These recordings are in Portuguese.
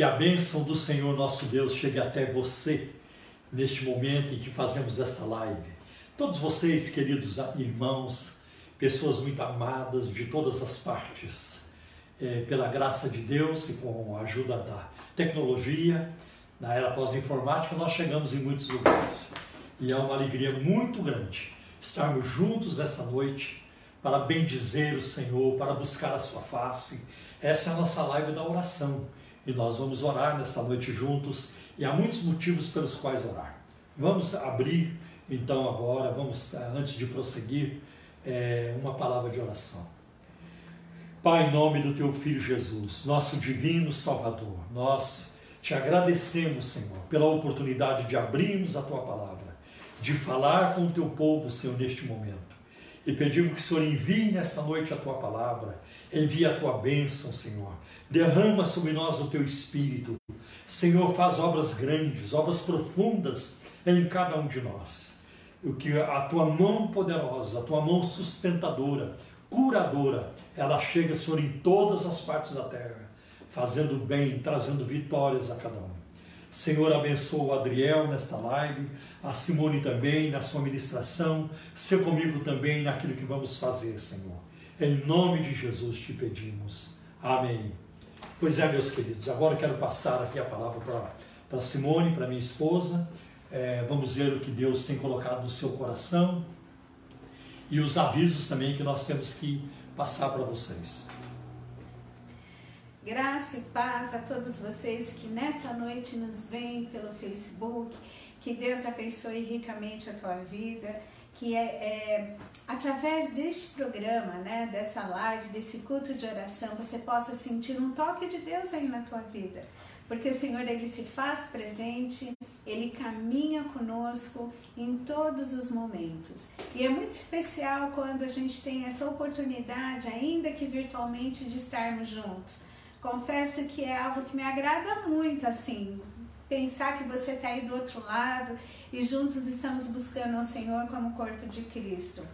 Que a bênção do Senhor nosso Deus chegue até você neste momento em que fazemos esta live. Todos vocês, queridos irmãos, pessoas muito amadas de todas as partes, é, pela graça de Deus e com a ajuda da tecnologia, na era pós-informática, nós chegamos em muitos lugares. E é uma alegria muito grande estarmos juntos esta noite para bendizer o Senhor, para buscar a sua face. Essa é a nossa live da oração e nós vamos orar nesta noite juntos e há muitos motivos pelos quais orar. Vamos abrir então agora, vamos eh, antes de prosseguir, é, uma palavra de oração. Pai, em nome do teu filho Jesus, nosso divino Salvador, nós te agradecemos, Senhor, pela oportunidade de abrirmos a tua palavra, de falar com o teu povo, Senhor, neste momento. E pedimos que o Senhor envie nesta noite a tua palavra, envie a tua bênção, Senhor, derrama sobre nós o teu espírito. Senhor, faz obras grandes, obras profundas em cada um de nós. O que a tua mão poderosa, a tua mão sustentadora, curadora, ela chega, Senhor, em todas as partes da terra, fazendo bem, trazendo vitórias a cada um. Senhor, abençoa o Adriel nesta live, a Simone também na sua ministração, ser comigo também naquilo que vamos fazer, Senhor. Em nome de Jesus te pedimos. Amém. Pois é, meus queridos, agora quero passar aqui a palavra para Simone, para minha esposa. É, vamos ver o que Deus tem colocado no seu coração e os avisos também que nós temos que passar para vocês. Graça e paz a todos vocês que nessa noite nos veem pelo Facebook. Que Deus abençoe ricamente a tua vida que é, é, através deste programa, né, dessa live, desse culto de oração, você possa sentir um toque de Deus aí na tua vida. Porque o Senhor, Ele se faz presente, Ele caminha conosco em todos os momentos. E é muito especial quando a gente tem essa oportunidade, ainda que virtualmente, de estarmos juntos. Confesso que é algo que me agrada muito, assim, pensar que você está aí do outro lado e juntos estamos buscando o Senhor como corpo de Cristo.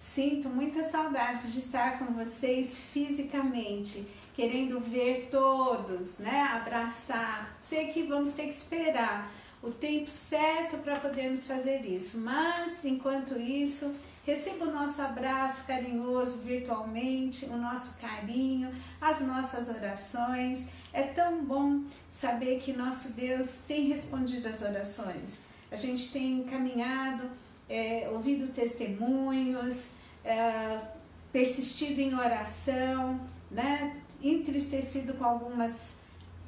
Sinto muitas saudades de estar com vocês fisicamente, querendo ver todos, né? Abraçar. Sei que vamos ter que esperar o tempo certo para podermos fazer isso, mas enquanto isso, receba o nosso abraço carinhoso virtualmente, o nosso carinho, as nossas orações. É tão bom saber que nosso Deus tem respondido as orações. A gente tem caminhado, é, ouvido testemunhos, é, persistido em oração, né? entristecido com algumas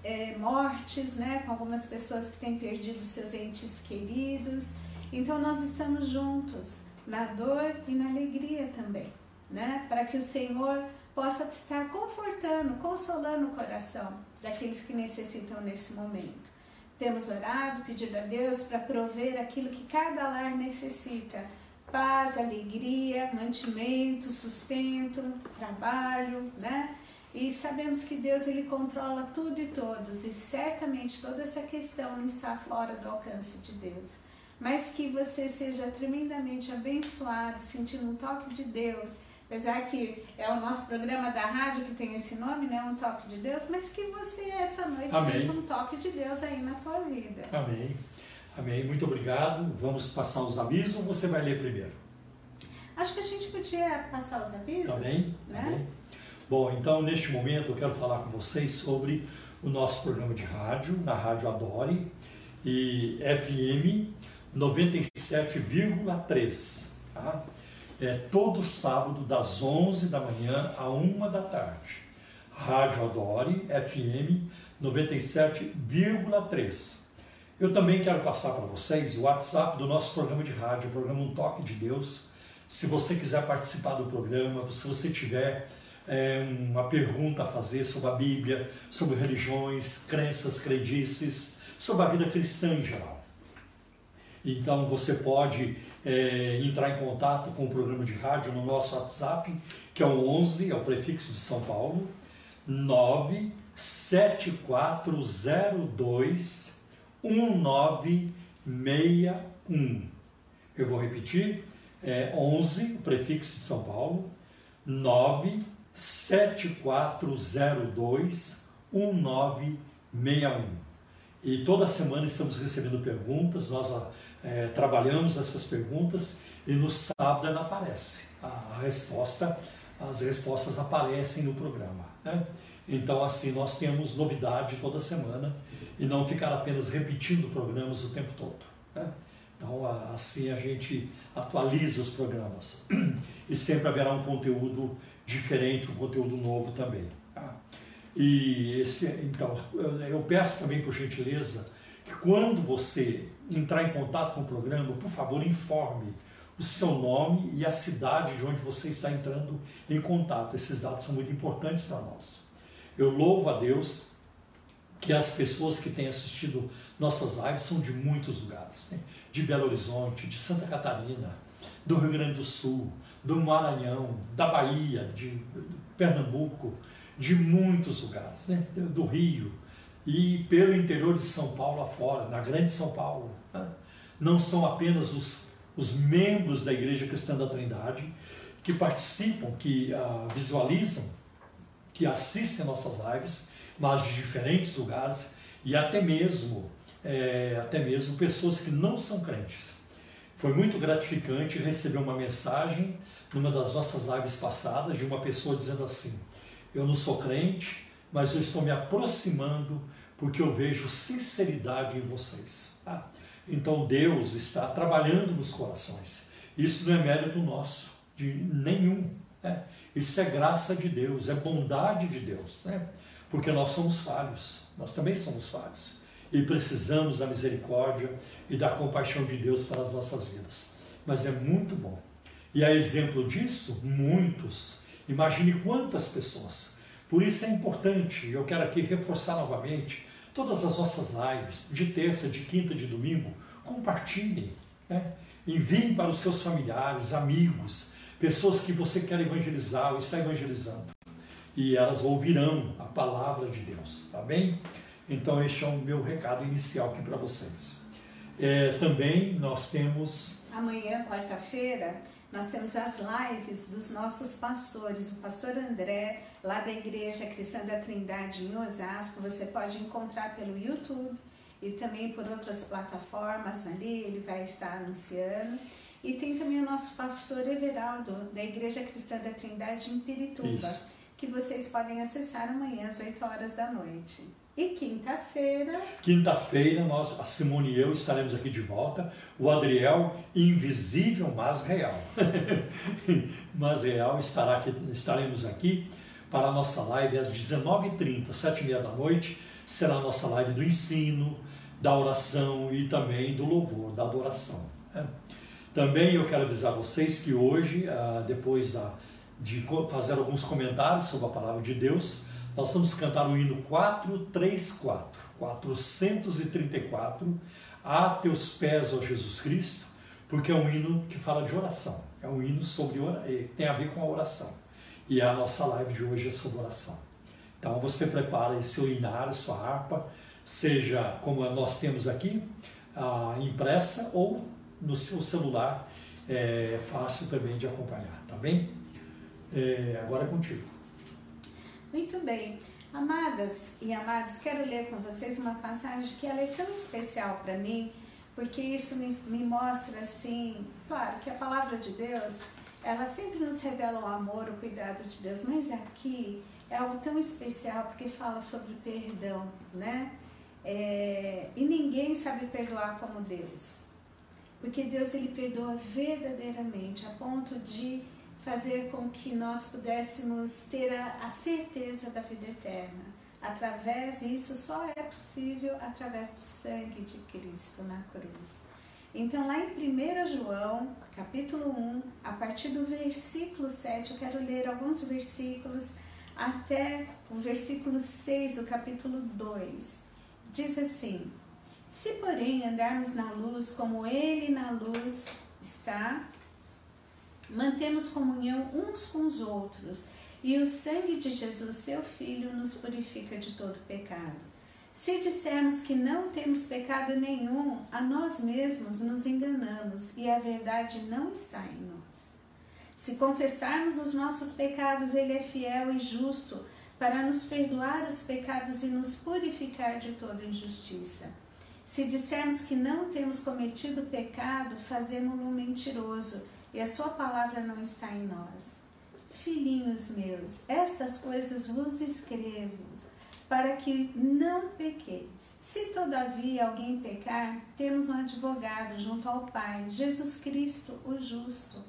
é, mortes, né? com algumas pessoas que têm perdido seus entes queridos. Então nós estamos juntos na dor e na alegria também, né? Para que o Senhor possa estar confortando, consolando o coração daqueles que necessitam nesse momento. Temos orado, pedido a Deus para prover aquilo que cada lar necessita: paz, alegria, mantimento, sustento, trabalho, né? E sabemos que Deus ele controla tudo e todos, e certamente toda essa questão não está fora do alcance de Deus. Mas que você seja tremendamente abençoado, sentindo um toque de Deus Apesar que é o nosso programa da rádio que tem esse nome, né? Um toque de Deus, mas que você essa noite Amém. sinta um toque de Deus aí na tua vida. Amém. Amém. Muito obrigado. Vamos passar os avisos ou você vai ler primeiro? Acho que a gente podia passar os avisos. Amém. Né? Amém. Bom, então neste momento eu quero falar com vocês sobre o nosso programa de rádio, na Rádio Adore, e FM 97,3. Tá? É todo sábado das 11 da manhã a 1 da tarde. Rádio Adore FM 97,3. Eu também quero passar para vocês o WhatsApp do nosso programa de rádio, o programa Um Toque de Deus. Se você quiser participar do programa, se você tiver é, uma pergunta a fazer sobre a Bíblia, sobre religiões, crenças, crendices, sobre a vida cristã em geral. Então você pode é, entrar em contato com o programa de rádio no nosso WhatsApp, que é o 11, é o prefixo de São Paulo, 97402 1961. Eu vou repetir, é 11, o prefixo de São Paulo, 97402 1961. 61. E toda semana estamos recebendo perguntas, nós é, trabalhamos essas perguntas e no sábado ela aparece. A resposta, as respostas aparecem no programa. Né? Então, assim, nós temos novidade toda semana e não ficar apenas repetindo programas o tempo todo. Né? Então, assim a gente atualiza os programas e sempre haverá um conteúdo diferente, um conteúdo novo também. Tá? E esse, então, eu peço também por gentileza que quando você entrar em contato com o programa, por favor, informe o seu nome e a cidade de onde você está entrando em contato. Esses dados são muito importantes para nós. Eu louvo a Deus que as pessoas que têm assistido nossas lives são de muitos lugares, né? de Belo Horizonte, de Santa Catarina, do Rio Grande do Sul, do Maranhão, da Bahia, de Pernambuco, de muitos lugares, né? do Rio e pelo interior de São Paulo afora, na Grande São Paulo. Né? Não são apenas os, os membros da Igreja Cristã da Trindade que participam, que uh, visualizam, que assistem nossas lives, mas de diferentes lugares e até mesmo, é, até mesmo pessoas que não são crentes. Foi muito gratificante receber uma mensagem numa das nossas lives passadas de uma pessoa dizendo assim: Eu não sou crente, mas eu estou me aproximando porque eu vejo sinceridade em vocês. Ah, então Deus está trabalhando nos corações. Isso não é mérito nosso, de nenhum. Né? Isso é graça de Deus, é bondade de Deus. Né? porque nós somos falhos, nós também somos falhos e precisamos da misericórdia e da compaixão de Deus para as nossas vidas. Mas é muito bom. E a exemplo disso, muitos. Imagine quantas pessoas. Por isso é importante, eu quero aqui reforçar novamente, todas as nossas lives, de terça, de quinta, de domingo, compartilhem. Né? Enviem para os seus familiares, amigos, pessoas que você quer evangelizar ou está evangelizando e elas ouvirão a palavra de Deus, tá bem? Então, este é o meu recado inicial aqui para vocês. É, também nós temos. Amanhã, quarta-feira, nós temos as lives dos nossos pastores. O pastor André, lá da Igreja Cristã da Trindade em Osasco, você pode encontrar pelo YouTube e também por outras plataformas ali, ele vai estar anunciando. E tem também o nosso pastor Everaldo, da Igreja Cristã da Trindade em Pirituba. Isso que vocês podem acessar amanhã às 8 horas da noite. E quinta-feira. Quinta-feira, nós, a Simone e eu estaremos aqui de volta. O Adriel, invisível, mas real. mas real, estará aqui, estaremos aqui para a nossa live às 19h30, 7h30 da noite. Será a nossa live do ensino, da oração e também do louvor, da adoração. Né? Também eu quero avisar vocês que hoje, ah, depois da de fazer alguns comentários sobre a palavra de Deus, nós vamos cantar o hino 434, 434, A Teus Pés, ó Jesus Cristo, porque é um hino que fala de oração, é um hino sobre eh, tem a ver com a oração. E a nossa live de hoje é sobre oração. Então você prepara seu hinário, sua harpa, seja como nós temos aqui, impressa ou no seu celular, é fácil também de acompanhar, tá bem? É, agora é contigo. Muito bem. Amadas e amados, quero ler com vocês uma passagem que ela é tão especial para mim, porque isso me, me mostra assim, claro que a palavra de Deus, ela sempre nos revela o amor, o cuidado de Deus, mas aqui é algo tão especial porque fala sobre perdão, né? É, e ninguém sabe perdoar como Deus, porque Deus ele perdoa verdadeiramente a ponto de fazer com que nós pudéssemos ter a, a certeza da vida eterna. Através, isso só é possível através do sangue de Cristo na cruz. Então, lá em 1 João, capítulo 1, a partir do versículo 7, eu quero ler alguns versículos até o versículo 6 do capítulo 2. Diz assim: Se, porém, andarmos na luz como Ele na luz está, mantemos comunhão uns com os outros, e o sangue de Jesus, seu Filho, nos purifica de todo pecado. Se dissermos que não temos pecado nenhum, a nós mesmos nos enganamos e a verdade não está em nós. Se confessarmos os nossos pecados, Ele é fiel e justo para nos perdoar os pecados e nos purificar de toda injustiça. Se dissermos que não temos cometido pecado, fazemos-no mentiroso e a sua palavra não está em nós. Filhinhos meus, estas coisas vos escrevo para que não pequeis. Se todavia alguém pecar, temos um advogado junto ao Pai, Jesus Cristo, o justo.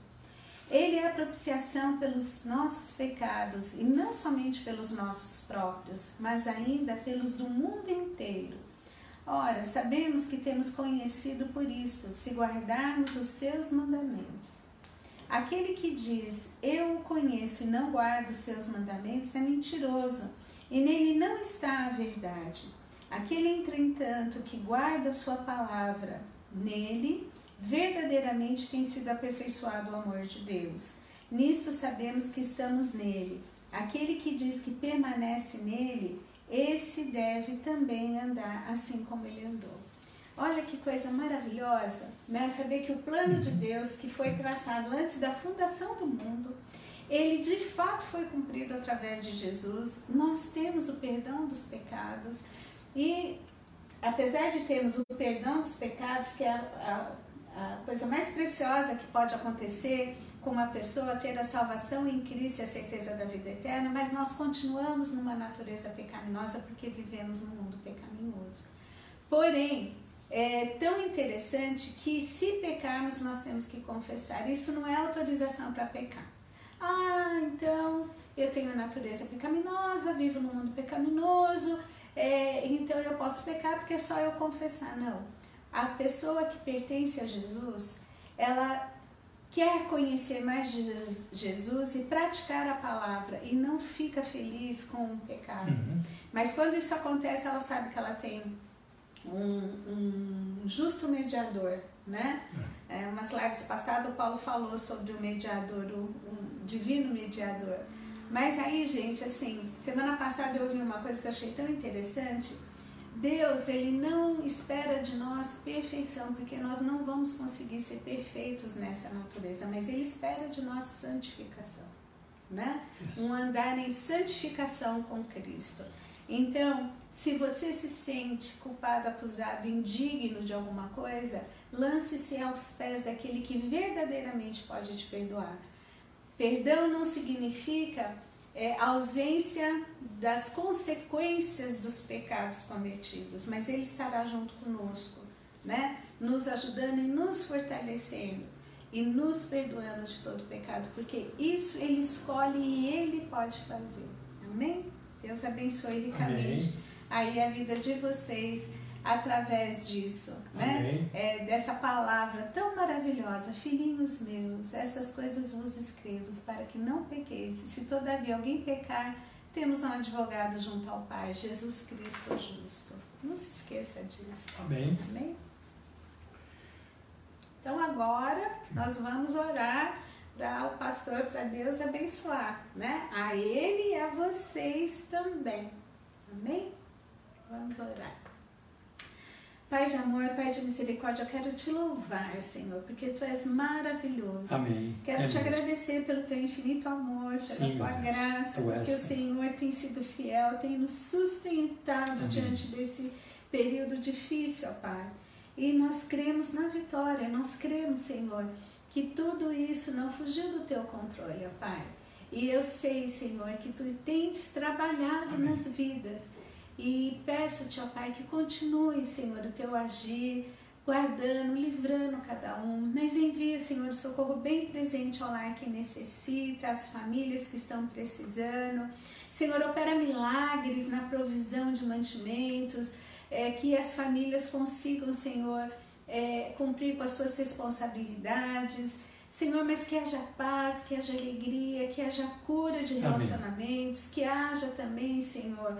Ele é a propiciação pelos nossos pecados, e não somente pelos nossos próprios, mas ainda pelos do mundo inteiro. Ora, sabemos que temos conhecido por isto, se guardarmos os seus mandamentos. Aquele que diz, eu o conheço e não guardo os seus mandamentos, é mentiroso, e nele não está a verdade. Aquele, entretanto, que guarda sua palavra, nele verdadeiramente tem sido aperfeiçoado o amor de Deus. Nisto sabemos que estamos nele. Aquele que diz que permanece nele, esse deve também andar assim como ele andou. Olha que coisa maravilhosa, né? Saber que o plano de Deus, que foi traçado antes da fundação do mundo, ele de fato foi cumprido através de Jesus. Nós temos o perdão dos pecados e, apesar de termos o perdão dos pecados, que é a, a, a coisa mais preciosa que pode acontecer com uma pessoa, ter a salvação em Cristo e a certeza da vida eterna, mas nós continuamos numa natureza pecaminosa porque vivemos num mundo pecaminoso. Porém, é tão interessante que se pecarmos, nós temos que confessar. Isso não é autorização para pecar. Ah, então eu tenho a natureza pecaminosa, vivo no mundo pecaminoso, é, então eu posso pecar porque é só eu confessar. Não. A pessoa que pertence a Jesus, ela quer conhecer mais de Jesus e praticar a palavra e não fica feliz com o pecado. Uhum. Mas quando isso acontece, ela sabe que ela tem um, um justo mediador, né? É. É, umas lives passadas o Paulo falou sobre o mediador, o, o divino mediador. Mas aí, gente, assim, semana passada eu ouvi uma coisa que eu achei tão interessante. Deus, ele não espera de nós perfeição, porque nós não vamos conseguir ser perfeitos nessa natureza, mas ele espera de nós santificação, né? Um andar em santificação com Cristo. Então, se você se sente culpado, acusado, indigno de alguma coisa, lance-se aos pés daquele que verdadeiramente pode te perdoar. Perdão não significa é, ausência das consequências dos pecados cometidos, mas Ele estará junto conosco, né? nos ajudando e nos fortalecendo e nos perdoando de todo pecado, porque isso Ele escolhe e Ele pode fazer. Amém? Deus abençoe ricamente Amém. Aí a vida de vocês através disso, né? É, dessa palavra tão maravilhosa, filhinhos meus, essas coisas vos escrevo para que não pequeis. Se todavia alguém pecar, temos um advogado junto ao Pai, Jesus Cristo justo. Não se esqueça disso. Amém. Amém? Então agora nós vamos orar para o pastor, para Deus abençoar, né? A ele e a vocês também. Amém? Vamos orar. Pai de amor, Pai de misericórdia, eu quero te louvar, Senhor, porque tu és maravilhoso. Amém. Quero é te mesmo. agradecer pelo teu infinito amor, pela Sim, tua graça, porque o Senhor tem sido fiel, tem nos sustentado Amém. diante desse período difícil, ó Pai. E nós cremos na vitória, nós cremos, Senhor, que tudo isso não fugiu do teu controle, ó Pai. E eu sei, Senhor, que tu tens trabalhado Amém. nas vidas e peço-te, ó Pai, que continue, Senhor, o teu agir, guardando, livrando cada um. Mas envia, Senhor, socorro bem presente ao lar que necessita, as famílias que estão precisando. Senhor, opera milagres na provisão de mantimentos, é, que as famílias consigam, Senhor, é, cumprir com as suas responsabilidades. Senhor, mas que haja paz, que haja alegria, que haja cura de relacionamentos, Amém. que haja também, Senhor,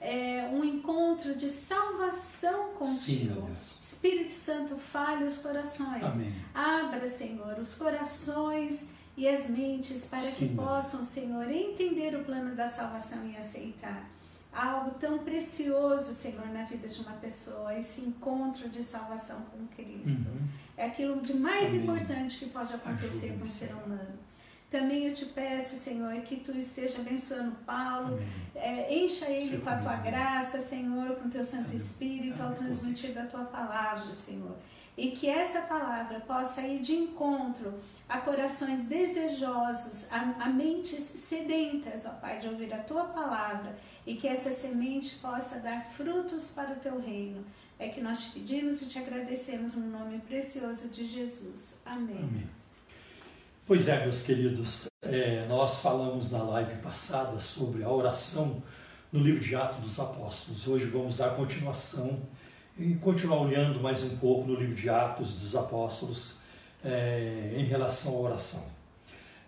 é, um encontro de salvação contigo. Sim, Espírito Santo, fale os corações. Amém. Abra, Senhor, os corações e as mentes para Sim, que possam, Senhor, entender o plano da salvação e aceitar. Algo tão precioso, Senhor, na vida de uma pessoa, esse encontro de salvação com Cristo. Uhum. É aquilo de mais Amém. importante que pode acontecer com o ser humano. Também eu te peço, Senhor, que tu esteja abençoando Paulo, é, encha ele Sim, com a tua amém. graça, Senhor, com o teu Santo amém. Espírito, ao transmitir da tua palavra, Senhor. E que essa palavra possa ir de encontro a corações desejosos, a, a mentes sedentas, ó Pai, de ouvir a tua palavra e que essa semente possa dar frutos para o teu reino. É que nós te pedimos e te agradecemos no nome precioso de Jesus. Amém. Amém. Pois é, meus queridos, é, nós falamos na live passada sobre a oração no livro de Atos dos Apóstolos. Hoje vamos dar continuação e continuar olhando mais um pouco no livro de Atos dos Apóstolos é, em relação à oração.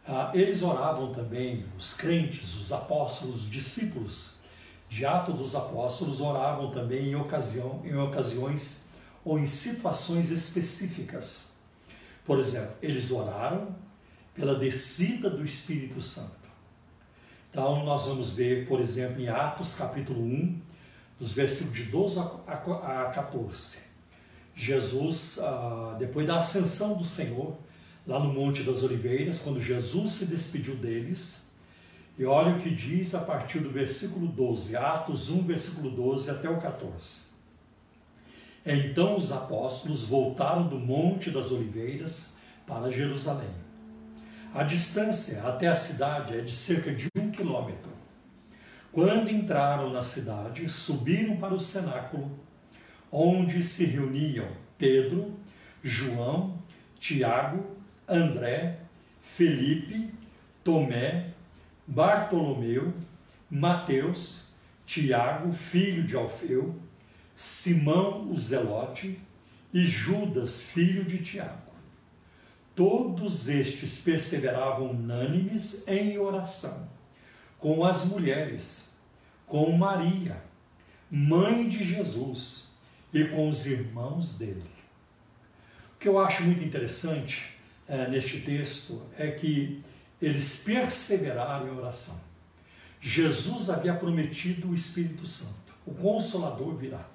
Ah, eles oravam também, os crentes, os apóstolos, os discípulos de Atos dos Apóstolos oravam também em, ocasião, em ocasiões ou em situações específicas. Por exemplo, eles oraram pela descida do Espírito Santo. Então, nós vamos ver, por exemplo, em Atos capítulo 1, dos versículos de 12 a 14. Jesus, ah, depois da ascensão do Senhor, lá no Monte das Oliveiras, quando Jesus se despediu deles, e olha o que diz a partir do versículo 12, Atos 1, versículo 12 até o 14. Então os apóstolos voltaram do Monte das Oliveiras para Jerusalém. A distância até a cidade é de cerca de um quilômetro. Quando entraram na cidade, subiram para o cenáculo, onde se reuniam Pedro, João, Tiago, André, Felipe, Tomé, Bartolomeu, Mateus, Tiago, filho de Alfeu, Simão o Zelote e Judas, filho de Tiago. Todos estes perseveravam unânimes em oração, com as mulheres, com Maria, mãe de Jesus, e com os irmãos dele. O que eu acho muito interessante é, neste texto é que eles perseveraram em oração. Jesus havia prometido o Espírito Santo, o Consolador virá.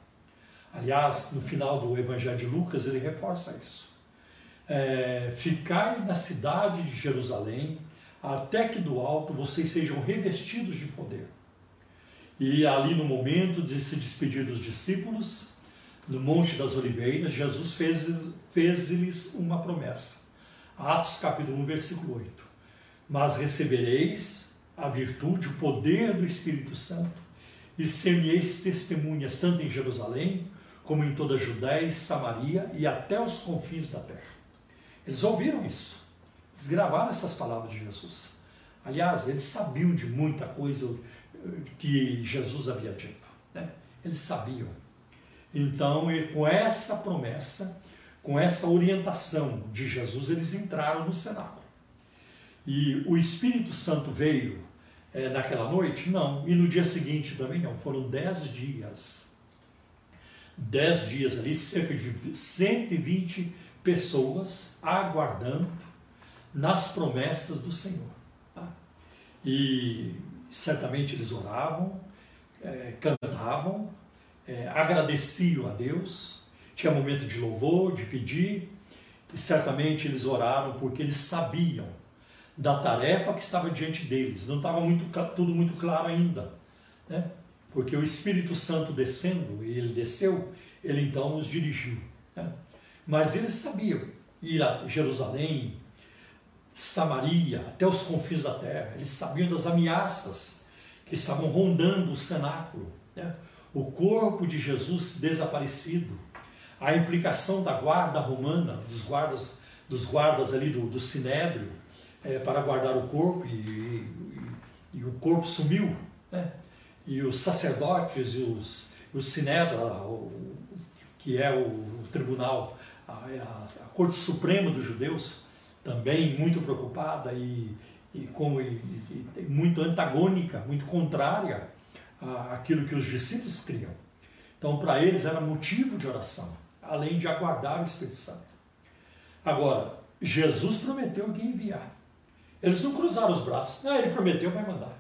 Aliás, no final do Evangelho de Lucas, ele reforça isso é, ficai na cidade de Jerusalém, até que do alto vocês sejam revestidos de poder. E ali no momento de se despedir dos discípulos, no Monte das Oliveiras, Jesus fez-lhes fez uma promessa. Atos capítulo 1, versículo 8. Mas recebereis a virtude, o poder do Espírito Santo, e ser-me-eis testemunhas tanto em Jerusalém, como em toda a Judéia e Samaria e até os confins da terra. Eles ouviram isso. Eles gravaram essas palavras de Jesus. Aliás, eles sabiam de muita coisa que Jesus havia dito. Né? Eles sabiam. Então, com essa promessa, com essa orientação de Jesus, eles entraram no cenáculo. E o Espírito Santo veio é, naquela noite? Não. E no dia seguinte também não. Foram dez dias. Dez dias ali, cerca de 120 pessoas aguardando nas promessas do Senhor. Tá? E certamente eles oravam, é, cantavam, é, agradeciam a Deus, tinha momento de louvor, de pedir, e certamente eles oraram porque eles sabiam da tarefa que estava diante deles. Não estava muito, tudo muito claro ainda, né? porque o Espírito Santo descendo, e ele desceu, ele então os dirigiu. Né? Mas eles sabiam ir a Jerusalém, Samaria, até os confins da terra. Eles sabiam das ameaças que estavam rondando o cenáculo. Né? O corpo de Jesus desaparecido, a implicação da guarda romana, dos guardas, dos guardas ali do, do Sinédrio, é, para guardar o corpo, e, e, e o corpo sumiu. Né? E os sacerdotes e os, o Sinédrio, que é o, o tribunal a, a, Corte Suprema dos Judeus, também muito preocupada e, e, como, e, e muito antagônica, muito contrária àquilo que os discípulos criam. Então, para eles era motivo de oração, além de aguardar o Espírito Santo. Agora, Jesus prometeu que ia enviar. Eles não cruzaram os braços. Ah, ele prometeu, vai mandar.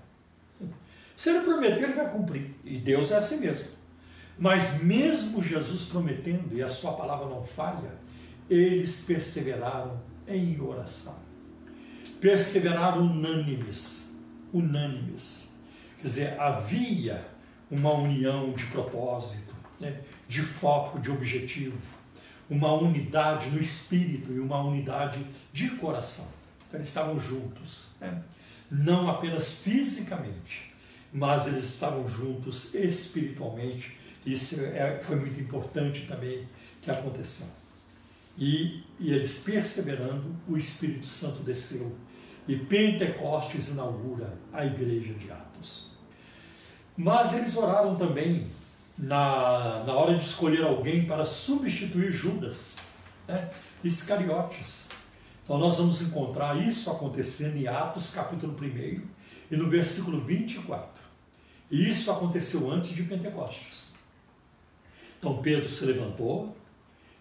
Se ele prometeu, ele vai cumprir. E Deus é assim mesmo. Mas mesmo Jesus prometendo, e a sua palavra não falha, eles perseveraram em oração. perseveraram unânimes, unânimes. Quer dizer, havia uma união de propósito, né? de foco, de objetivo, uma unidade no espírito e uma unidade de coração. Então, eles estavam juntos, né? não apenas fisicamente, mas eles estavam juntos espiritualmente. Isso é, foi muito importante também que aconteceu. E, e eles perseverando, o Espírito Santo desceu e Pentecostes inaugura a igreja de Atos. Mas eles oraram também na, na hora de escolher alguém para substituir Judas, né? Iscariotes. Então nós vamos encontrar isso acontecendo em Atos capítulo 1 e no versículo 24. E isso aconteceu antes de Pentecostes. Então Pedro se levantou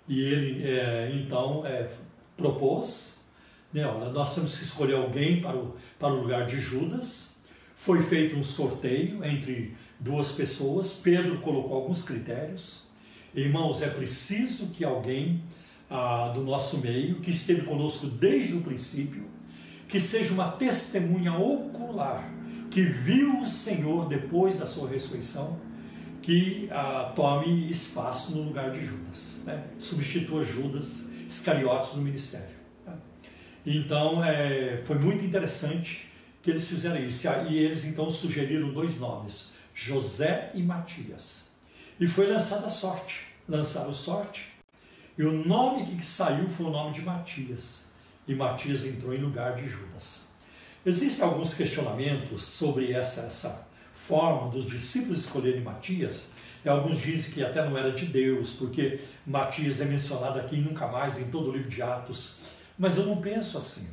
e ele é, então é, propôs, né, olha, nós temos que escolher alguém para o, para o lugar de Judas. Foi feito um sorteio entre duas pessoas. Pedro colocou alguns critérios. Irmãos, é preciso que alguém ah, do nosso meio, que esteve conosco desde o princípio, que seja uma testemunha ocular, que viu o Senhor depois da sua ressurreição, que ah, tome espaço no lugar de Judas, né? substitua Judas Iscariotes no ministério. Tá? Então, é, foi muito interessante que eles fizeram isso. E eles então sugeriram dois nomes, José e Matias. E foi lançada a sorte. Lançaram sorte. E o nome que saiu foi o nome de Matias. E Matias entrou em lugar de Judas. Existem alguns questionamentos sobre essa, essa forma dos discípulos escolherem Matias. E alguns dizem que até não era de Deus, porque Matias é mencionado aqui nunca mais em todo o livro de Atos. Mas eu não penso assim.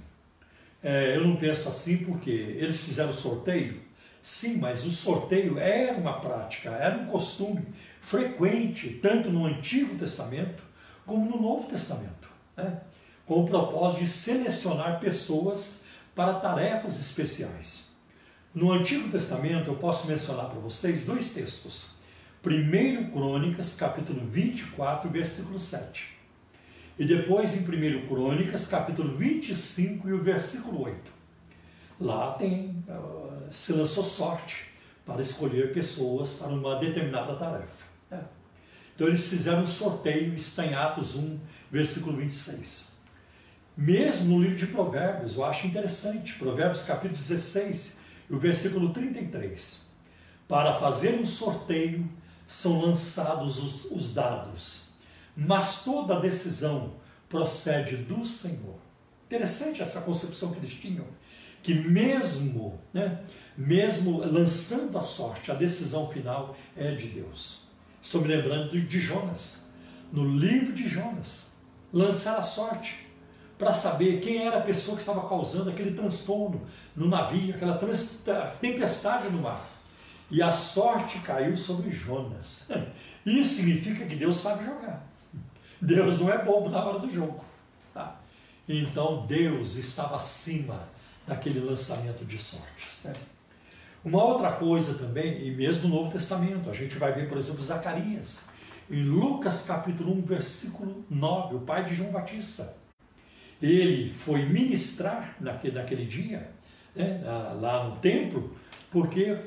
É, eu não penso assim porque eles fizeram sorteio Sim, mas o sorteio era uma prática, era um costume frequente, tanto no Antigo Testamento como no Novo Testamento, né? com o propósito de selecionar pessoas para tarefas especiais. No Antigo Testamento, eu posso mencionar para vocês dois textos. 1 Crônicas, capítulo 24, versículo 7. E depois em 1 Crônicas, capítulo 25 e o versículo 8. Lá tem, uh, se lançou sorte para escolher pessoas para uma determinada tarefa. Né? Então eles fizeram um sorteio, está em Atos 1, versículo 26. Mesmo no livro de Provérbios, eu acho interessante, Provérbios capítulo 16, o versículo 33. Para fazer um sorteio são lançados os, os dados, mas toda decisão procede do Senhor. Interessante essa concepção que eles tinham que mesmo, né, mesmo lançando a sorte, a decisão final é de Deus. Estou me lembrando de Jonas, no livro de Jonas, lançar a sorte para saber quem era a pessoa que estava causando aquele transtorno no navio, aquela tempestade no mar. E a sorte caiu sobre Jonas. Isso significa que Deus sabe jogar. Deus não é bobo na hora do jogo. Tá? Então Deus estava acima daquele lançamento de sortes. Né? Uma outra coisa também, e mesmo no Novo Testamento, a gente vai ver, por exemplo, Zacarias, em Lucas capítulo 1, versículo 9, o pai de João Batista. Ele foi ministrar naquele, naquele dia, né, lá no templo, porque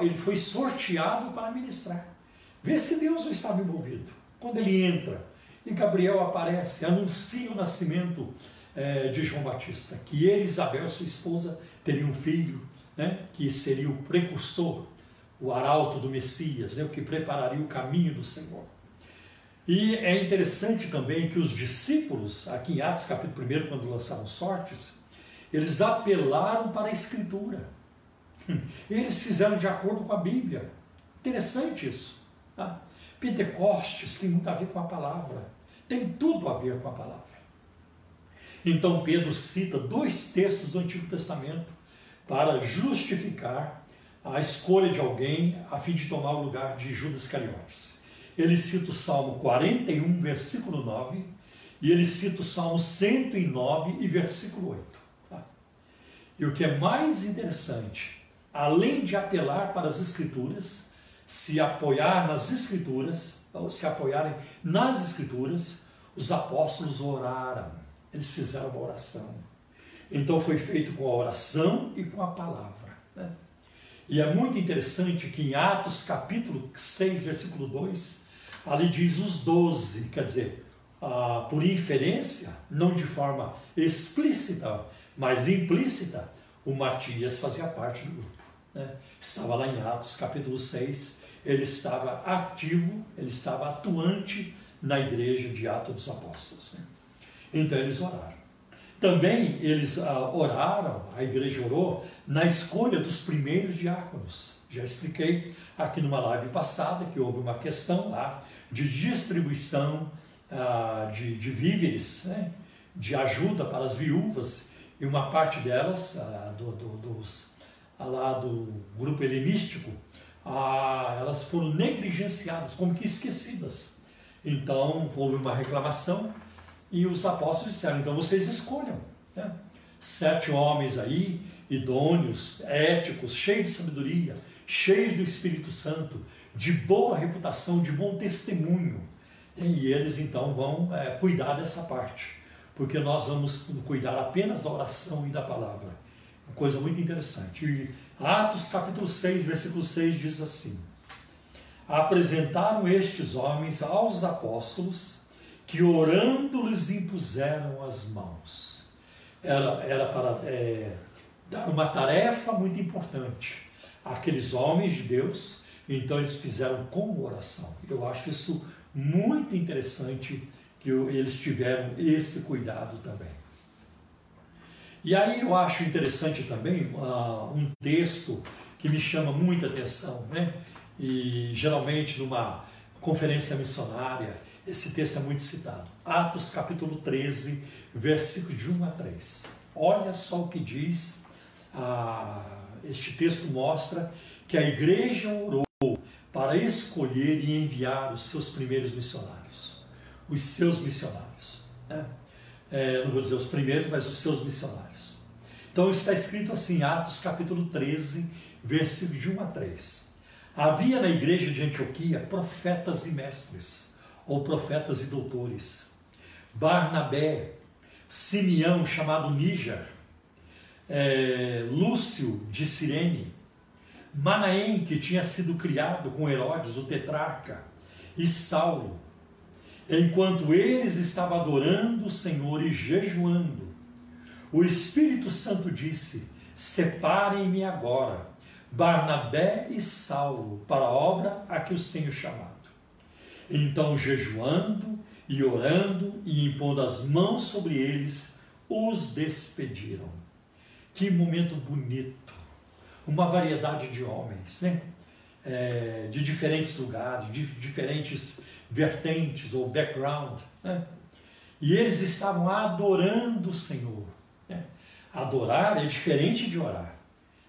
ele foi sorteado para ministrar. Vê se Deus não estava envolvido. Quando ele entra e Gabriel aparece, anuncia o nascimento é, de João Batista, que ele, Isabel, sua esposa, teriam um filho, né, que seria o precursor, o arauto do Messias, né, o que prepararia o caminho do Senhor. E é interessante também que os discípulos, aqui em Atos capítulo 1, quando lançaram sortes, eles apelaram para a Escritura. Eles fizeram de acordo com a Bíblia. Interessante isso. Tá? Pentecostes tem muito a ver com a palavra. Tem tudo a ver com a palavra. Então Pedro cita dois textos do Antigo Testamento para justificar a escolha de alguém a fim de tomar o lugar de Judas Cariotes. Ele cita o Salmo 41, versículo 9, e ele cita o Salmo 109 e versículo 8. Tá? E o que é mais interessante, além de apelar para as Escrituras, se apoiar nas Escrituras, ou se apoiarem nas Escrituras, os apóstolos oraram eles fizeram uma oração. Então foi feito com a oração e com a palavra. Né? E é muito interessante que em Atos capítulo 6, versículo 2, ali diz os doze, quer dizer, ah, por inferência, não de forma explícita, mas implícita, o Matias fazia parte do grupo. Né? Estava lá em Atos capítulo 6, ele estava ativo, ele estava atuante na igreja de Atos dos Apóstolos. Né? Então eles oraram. Também eles ah, oraram, a igreja orou, na escolha dos primeiros diáconos. Já expliquei aqui numa live passada que houve uma questão lá de distribuição ah, de, de, víveres, né? de ajuda para as viúvas, e uma parte delas, ah, do, do, dos, ah, lá do grupo helenístico, elas foram negligenciadas, como que esquecidas. Então houve uma reclamação e os apóstolos disseram: então vocês escolham. Né? Sete homens aí, idôneos, éticos, cheios de sabedoria, cheios do Espírito Santo, de boa reputação, de bom testemunho. E eles então vão é, cuidar dessa parte, porque nós vamos cuidar apenas da oração e da palavra. Uma coisa muito interessante. E Atos capítulo 6, versículo 6 diz assim: Apresentaram estes homens aos apóstolos que orando lhes impuseram as mãos. Era, era para é, dar uma tarefa muito importante àqueles homens de Deus, então eles fizeram com oração. Eu acho isso muito interessante que eles tiveram esse cuidado também. E aí eu acho interessante também uh, um texto que me chama muita atenção, né? E geralmente numa conferência missionária esse texto é muito citado. Atos capítulo 13, versículo de 1 a 3. Olha só o que diz, ah, este texto mostra que a igreja orou para escolher e enviar os seus primeiros missionários, os seus missionários. Né? É, não vou dizer os primeiros, mas os seus missionários. Então está escrito assim, Atos capítulo 13, versículo de 1 a 3. Havia na igreja de Antioquia profetas e mestres ou profetas e doutores. Barnabé, Simeão, chamado Níger, é, Lúcio de Cirene, Manaém, que tinha sido criado com Herodes, o tetrarca, e Saulo. Enquanto eles estavam adorando o Senhor e jejuando, o Espírito Santo disse: Separem-me agora, Barnabé e Saulo, para a obra a que os tenho chamado. Então, jejuando e orando e impondo as mãos sobre eles, os despediram. Que momento bonito! Uma variedade de homens, né? É, de diferentes lugares, de diferentes vertentes ou background. Né? E eles estavam adorando o Senhor. Né? Adorar é diferente de orar.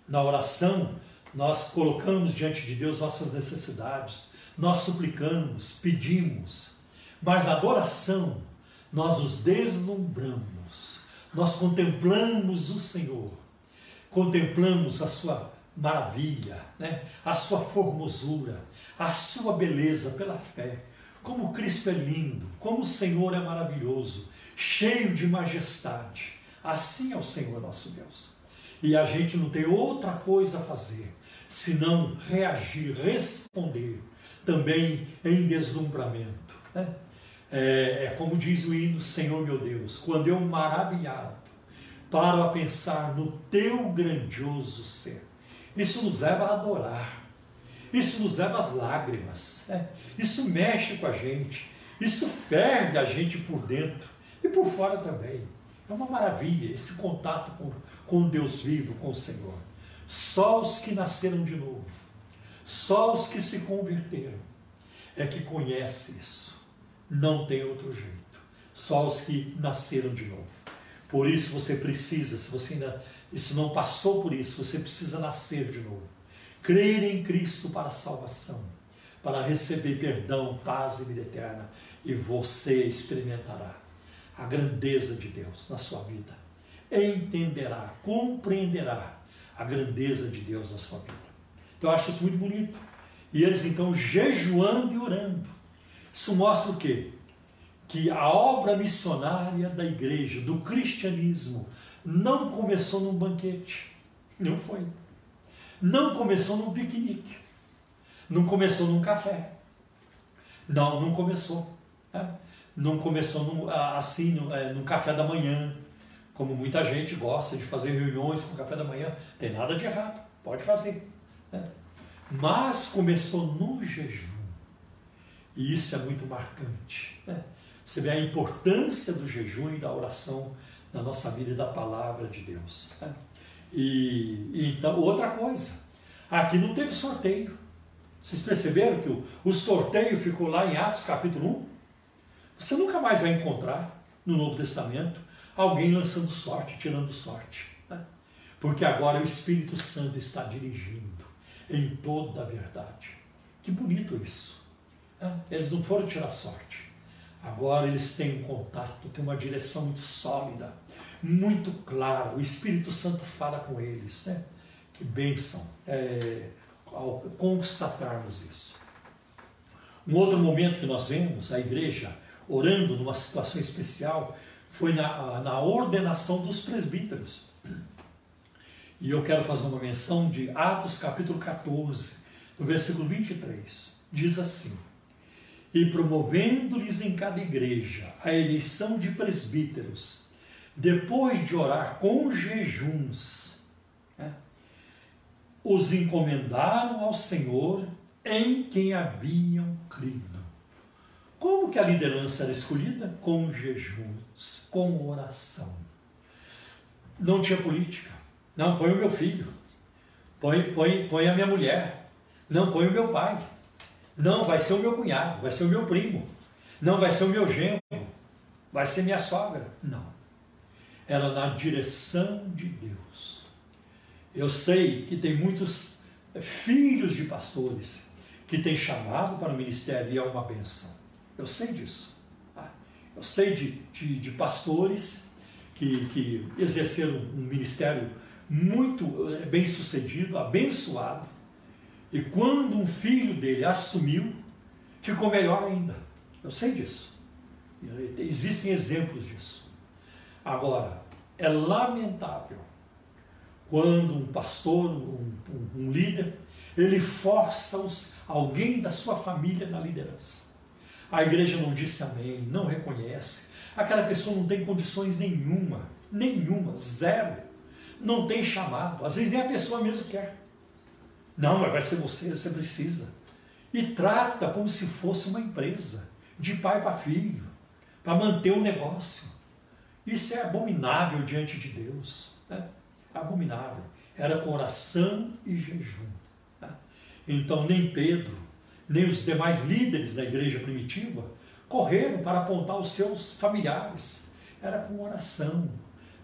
Na oração, nós colocamos diante de Deus nossas necessidades, nós suplicamos, pedimos, mas na adoração nós nos deslumbramos, nós contemplamos o Senhor, contemplamos a sua maravilha, né? a sua formosura, a sua beleza pela fé. Como Cristo é lindo, como o Senhor é maravilhoso, cheio de majestade. Assim é o Senhor nosso Deus. E a gente não tem outra coisa a fazer senão reagir, responder também em deslumbramento. Né? É, é, como diz o hino, Senhor meu Deus, quando eu maravilhado paro a pensar no teu grandioso ser. Isso nos leva a adorar, isso nos leva às lágrimas, né? isso mexe com a gente, isso ferve a gente por dentro e por fora também. É uma maravilha esse contato com, com Deus vivo, com o Senhor. Só os que nasceram de novo só os que se converteram é que conhecem isso. Não tem outro jeito. Só os que nasceram de novo. Por isso você precisa, se você ainda isso não passou por isso, você precisa nascer de novo. Crer em Cristo para a salvação, para receber perdão, paz e vida eterna, e você experimentará a grandeza de Deus na sua vida. Entenderá, compreenderá a grandeza de Deus na sua vida. Então eu acho isso muito bonito. E eles então jejuando e orando. Isso mostra o quê? Que a obra missionária da igreja, do cristianismo, não começou num banquete, não foi. Não começou num piquenique, não começou num café. Não, não começou. Né? Não começou num, assim, num, é, num café da manhã, como muita gente gosta de fazer reuniões com café da manhã. Tem nada de errado, pode fazer. Né? Mas começou no jejum. E isso é muito marcante. Né? Você vê a importância do jejum e da oração na nossa vida e da palavra de Deus. E, e, então, outra coisa, aqui não teve sorteio. Vocês perceberam que o, o sorteio ficou lá em Atos capítulo 1? Você nunca mais vai encontrar no Novo Testamento alguém lançando sorte, tirando sorte. Né? Porque agora o Espírito Santo está dirigindo em toda a verdade. Que bonito isso. Né? Eles não foram tirar sorte. Agora eles têm um contato, têm uma direção muito sólida, muito clara. O Espírito Santo fala com eles. Né? Que bênção é, ao constatarmos isso. Um outro momento que nós vemos a igreja orando numa situação especial foi na, na ordenação dos presbíteros. E eu quero fazer uma menção de Atos capítulo 14, no versículo 23. Diz assim: E promovendo-lhes em cada igreja a eleição de presbíteros, depois de orar com jejuns, né, os encomendaram ao Senhor em quem haviam crido. Como que a liderança era escolhida? Com jejuns, com oração. Não tinha política. Não, põe o meu filho. Põe, põe, põe a minha mulher. Não, põe o meu pai. Não, vai ser o meu cunhado, vai ser o meu primo. Não, vai ser o meu genro. Vai ser minha sogra. Não. Era na direção de Deus. Eu sei que tem muitos filhos de pastores que têm chamado para o ministério e é uma benção. Eu sei disso. Tá? Eu sei de, de, de pastores que, que exerceram um ministério muito eh, bem sucedido, abençoado. E quando um filho dele assumiu, ficou melhor ainda. Eu sei disso. Existem exemplos disso. Agora, é lamentável quando um pastor, um, um, um líder, ele força os, alguém da sua família na liderança. A igreja não disse amém, não reconhece. Aquela pessoa não tem condições nenhuma, nenhuma, zero não tem chamado. Às vezes nem a pessoa mesmo quer. Não, mas vai ser você, você precisa. E trata como se fosse uma empresa, de pai para filho, para manter o negócio. Isso é abominável diante de Deus. Né? Abominável. Era com oração e jejum. Né? Então, nem Pedro, nem os demais líderes da igreja primitiva correram para apontar os seus familiares. Era com oração,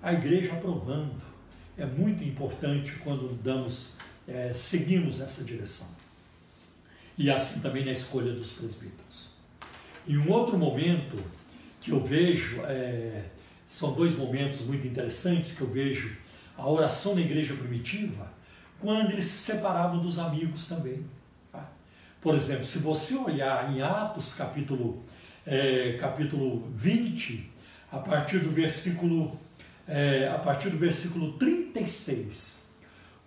a igreja aprovando é muito importante quando damos, é, seguimos nessa direção. E assim também na escolha dos presbíteros. E um outro momento que eu vejo, é, são dois momentos muito interessantes que eu vejo a oração na igreja primitiva, quando eles se separavam dos amigos também. Tá? Por exemplo, se você olhar em Atos capítulo, é, capítulo 20, a partir do versículo é, a partir do versículo 36.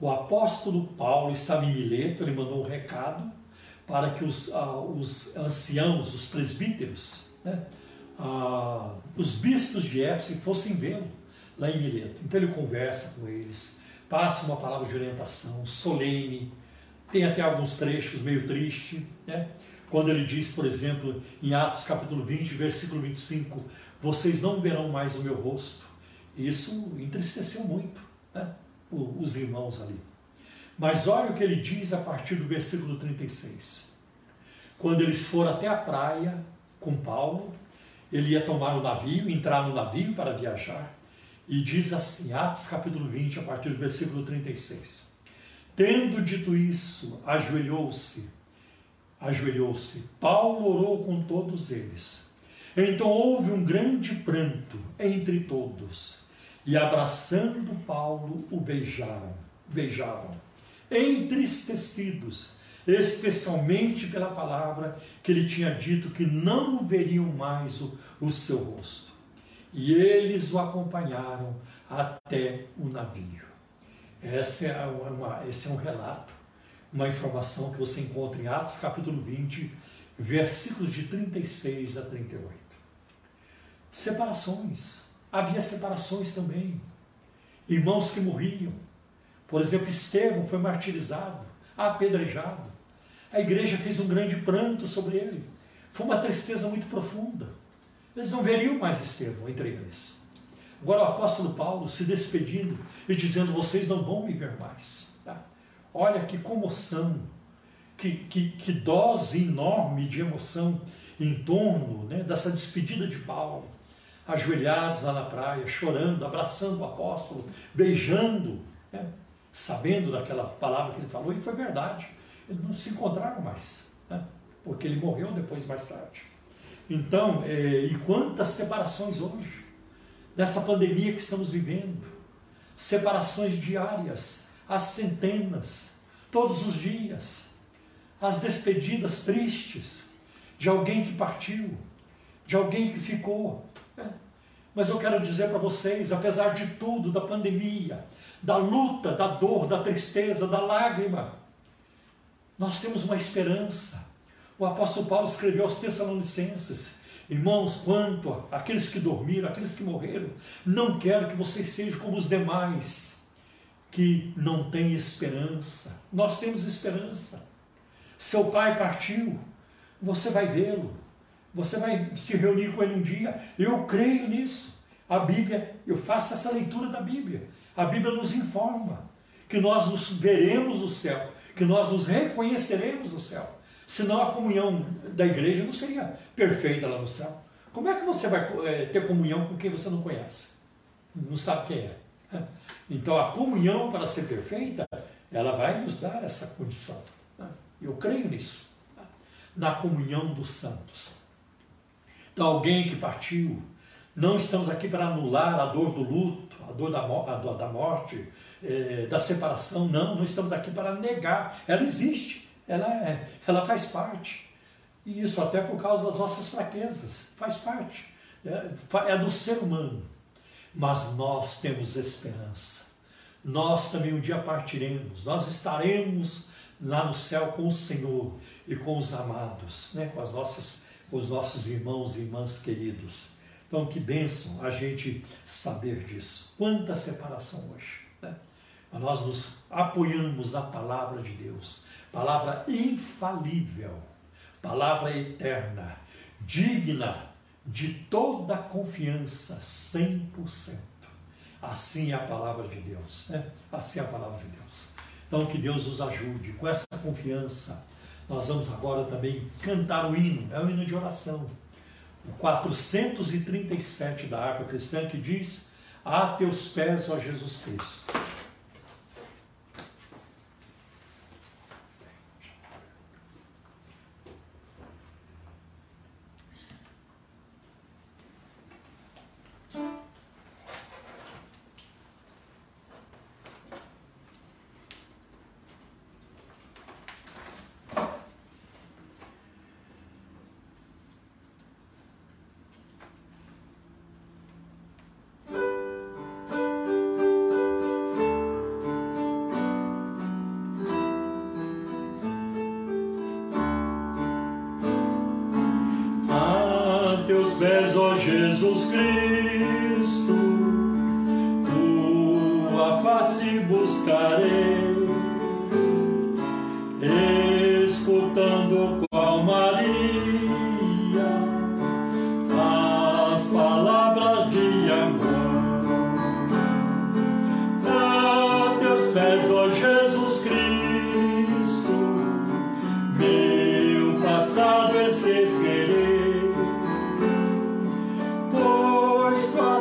O apóstolo Paulo estava em Mileto, ele mandou um recado para que os, ah, os anciãos, os presbíteros, né, ah, os bispos de Éfeso fossem vê-lo lá em Mileto. Então ele conversa com eles, passa uma palavra de orientação solene, tem até alguns trechos meio triste, né? quando ele diz, por exemplo, em Atos capítulo 20, versículo 25, vocês não verão mais o meu rosto, isso entristeceu muito né, os irmãos ali. Mas olha o que ele diz a partir do versículo 36. Quando eles foram até a praia com Paulo, ele ia tomar o navio, entrar no navio para viajar, e diz assim, Atos capítulo 20, a partir do versículo 36. Tendo dito isso, ajoelhou-se, ajoelhou-se. Paulo orou com todos eles. Então houve um grande pranto entre todos e abraçando Paulo o beijaram, beijavam, entristecidos, especialmente pela palavra que ele tinha dito que não veriam mais o, o seu rosto. e eles o acompanharam até o navio. Essa é uma, esse é um relato, uma informação que você encontra em Atos capítulo 20, versículos de 36 a 38. Separações. Havia separações também. Irmãos que morriam. Por exemplo, Estevão foi martirizado, apedrejado. A igreja fez um grande pranto sobre ele. Foi uma tristeza muito profunda. Eles não veriam mais Estevão entre eles. Agora o apóstolo Paulo se despedindo e dizendo: Vocês não vão me ver mais. Tá? Olha que comoção, que, que, que, dose enorme de emoção em torno né, dessa despedida de Paulo. Ajoelhados lá na praia, chorando, abraçando o apóstolo, beijando, né, sabendo daquela palavra que ele falou, e foi verdade. Eles não se encontraram mais, né, porque ele morreu depois, mais tarde. Então, é, e quantas separações hoje, nessa pandemia que estamos vivendo, separações diárias, as centenas, todos os dias, as despedidas tristes de alguém que partiu, de alguém que ficou. Mas eu quero dizer para vocês, apesar de tudo, da pandemia, da luta, da dor, da tristeza, da lágrima, nós temos uma esperança o apóstolo Paulo escreveu aos Tessalonicenses: Irmãos, quanto àqueles que dormiram, aqueles que morreram, não quero que vocês sejam como os demais, que não têm esperança. Nós temos esperança. Seu pai partiu, você vai vê-lo, você vai se reunir com ele um dia. Eu creio nisso. A Bíblia, eu faço essa leitura da Bíblia. A Bíblia nos informa que nós nos veremos no céu, que nós nos reconheceremos no céu. Senão a comunhão da igreja não seria perfeita lá no céu. Como é que você vai é, ter comunhão com quem você não conhece? Não sabe quem é. Então a comunhão, para ser perfeita, ela vai nos dar essa condição. Eu creio nisso. Na comunhão dos santos. Então alguém que partiu, não estamos aqui para anular a dor do luto, a dor da, a dor da morte, é, da separação. Não, não estamos aqui para negar. Ela existe ela, é, ela faz parte. E isso até por causa das nossas fraquezas, faz parte. É, é do ser humano. Mas nós temos esperança. Nós também um dia partiremos, nós estaremos lá no céu com o Senhor e com os amados, né? com, as nossas, os nossos irmãos e irmãs queridos. Então, que bênção a gente saber disso. Quanta separação hoje. Né? Mas nós nos apoiamos na palavra de Deus palavra infalível, palavra eterna, digna de toda confiança, 100%. Assim é a palavra de Deus, né? Assim é a palavra de Deus. Então que Deus nos ajude com essa confiança. Nós vamos agora também cantar o hino, é o hino de oração. O 437 da harpa cristã que diz: A teus pés, ó Jesus Cristo.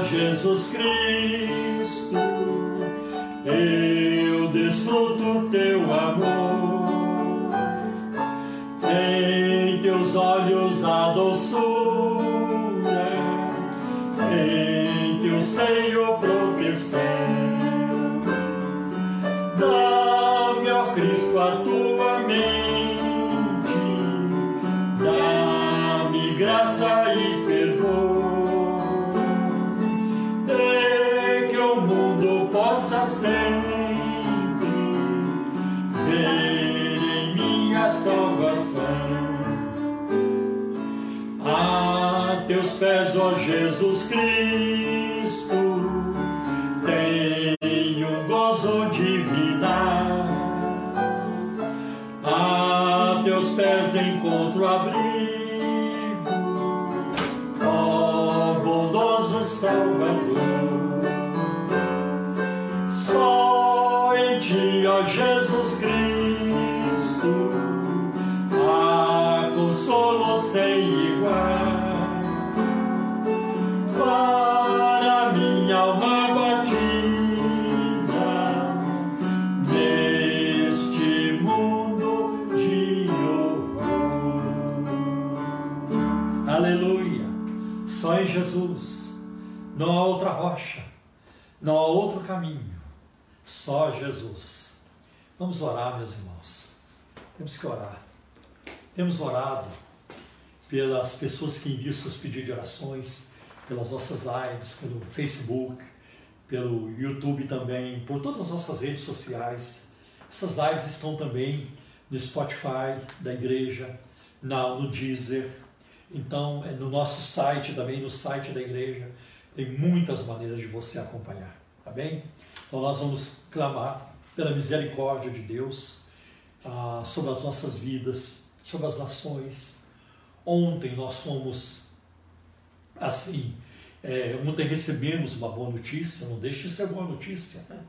Jesus Pés, ó Jesus Cristo, orar, meus irmãos. Temos que orar. Temos orado pelas pessoas que enviam seus pedidos de orações, pelas nossas lives, pelo Facebook, pelo YouTube também, por todas as nossas redes sociais. Essas lives estão também no Spotify da igreja, na, no Deezer, então é no nosso site também, no site da igreja. Tem muitas maneiras de você acompanhar, tá bem? Então nós vamos clamar pela misericórdia de Deus ah, sobre as nossas vidas, sobre as nações. Ontem nós fomos assim, é, ontem recebemos uma boa notícia, não deixe de ser boa notícia, né?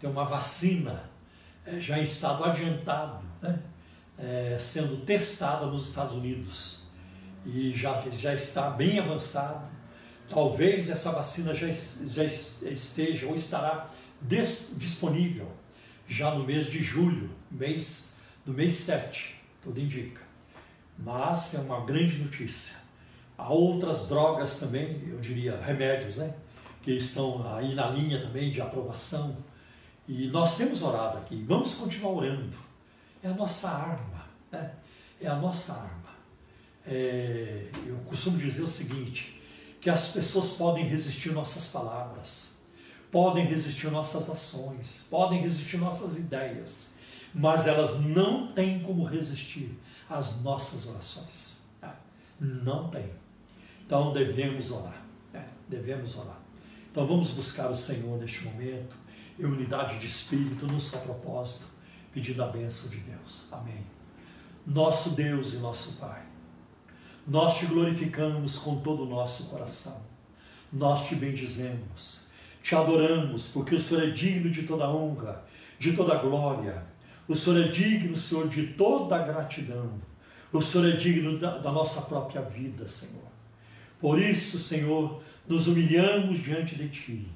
Tem uma vacina é, já em estado adiantado, né? É, sendo testada nos Estados Unidos e já, já está bem avançado. Talvez essa vacina já, já esteja ou estará dis, disponível já no mês de julho, mês, do mês 7, tudo indica. Mas é uma grande notícia. Há outras drogas também, eu diria, remédios, né? Que estão aí na linha também de aprovação. E nós temos orado aqui, vamos continuar orando. É a nossa arma, né? É a nossa arma. É, eu costumo dizer o seguinte, que as pessoas podem resistir nossas palavras, podem resistir nossas ações, podem resistir nossas ideias, mas elas não têm como resistir às nossas orações. Tá? Não tem. Então devemos orar. Né? Devemos orar. Então vamos buscar o Senhor neste momento, em unidade de espírito, no seu propósito, pedindo a bênção de Deus. Amém. Nosso Deus e nosso Pai, nós te glorificamos com todo o nosso coração. Nós te bendizemos, te adoramos, porque o Senhor é digno de toda honra, de toda glória. O Senhor é digno, Senhor, de toda gratidão. O Senhor é digno da, da nossa própria vida, Senhor. Por isso, Senhor, nos humilhamos diante de Ti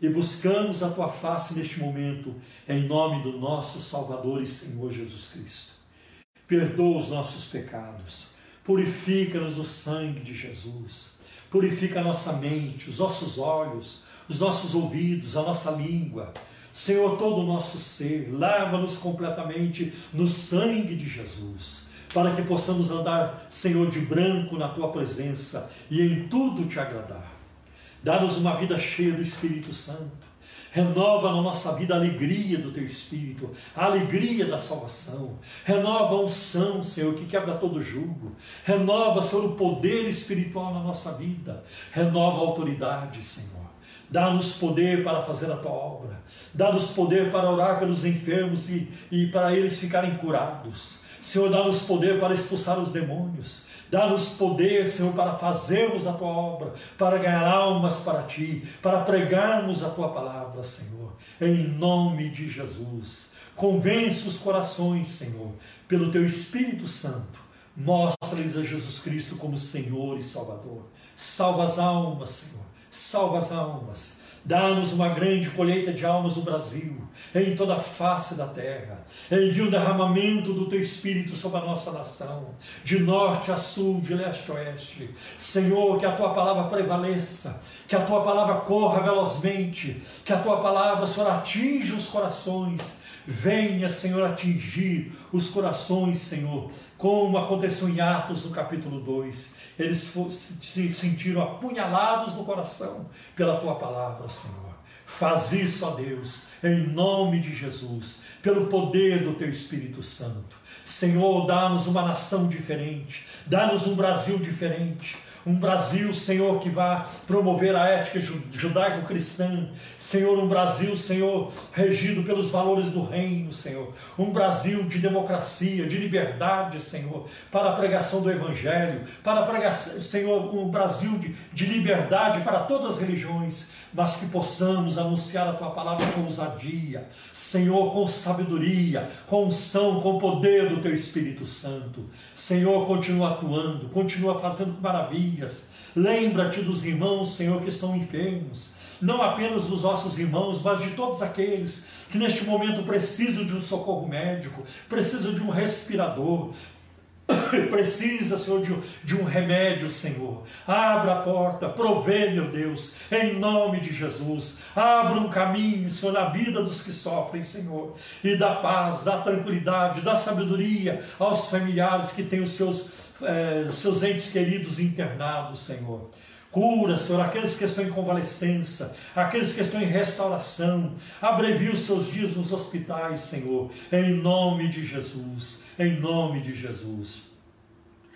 e buscamos a Tua face neste momento, em nome do nosso Salvador e Senhor Jesus Cristo. Perdoa os nossos pecados, purifica-nos no sangue de Jesus, purifica a nossa mente, os nossos olhos, os nossos ouvidos, a nossa língua. Senhor, todo o nosso ser, lava-nos completamente no sangue de Jesus para que possamos andar, Senhor, de branco na tua presença e em tudo te agradar. Dá-nos uma vida cheia do Espírito Santo. Renova na nossa vida a alegria do teu Espírito, a alegria da salvação. Renova a unção, Senhor, que quebra todo jugo. Renova, Senhor, o poder espiritual na nossa vida. Renova a autoridade, Senhor. Dá-nos poder para fazer a tua obra. Dá-nos poder para orar pelos enfermos e, e para eles ficarem curados. Senhor, dá-nos poder para expulsar os demônios. Dá-nos poder, Senhor, para fazermos a tua obra, para ganhar almas para ti, para pregarmos a tua palavra, Senhor. Em nome de Jesus. Convence os corações, Senhor, pelo teu Espírito Santo. Mostra-lhes a Jesus Cristo como Senhor e Salvador. Salva as almas, Senhor. Salva as almas. Dá-nos uma grande colheita de almas no Brasil, em toda a face da terra. Envia um derramamento do teu Espírito sobre a nossa nação, de norte a sul, de leste a oeste. Senhor, que a tua palavra prevaleça, que a tua palavra corra velozmente, que a tua palavra, Senhor, atinja os corações. Venha, Senhor, atingir os corações, Senhor, como aconteceu em Atos no capítulo 2 eles se sentiram apunhalados no coração pela tua palavra, Senhor. Faz isso, ó Deus, em nome de Jesus, pelo poder do teu Espírito Santo. Senhor, dá-nos uma nação diferente, dá-nos um Brasil diferente, um Brasil, Senhor, que vá promover a ética judaico-cristã, Senhor, um Brasil, Senhor, regido pelos valores do reino, Senhor, um Brasil de democracia, de liberdade, Senhor, para a pregação do Evangelho, para a pregação, Senhor, um Brasil de, de liberdade para todas as religiões, mas que possamos anunciar a tua palavra com ousadia, Senhor, com sabedoria, com unção, com poder do teu Espírito Santo. Senhor, continua atuando, continua fazendo maravilhas. Lembra-te dos irmãos, Senhor, que estão enfermos, não apenas dos nossos irmãos, mas de todos aqueles que neste momento precisam de um socorro médico, precisam de um respirador, precisa, Senhor, de, de, um remédio, Senhor. Abra a porta, provê, meu Deus, em nome de Jesus. Abra um caminho, Senhor, na vida dos que sofrem, Senhor. E dá paz, dá tranquilidade, dá sabedoria aos familiares que têm os seus, eh, seus entes queridos internados, Senhor. Cura, Senhor, aqueles que estão em convalescença, aqueles que estão em restauração. Abrevia os seus dias nos hospitais, Senhor, em nome de Jesus em nome de Jesus.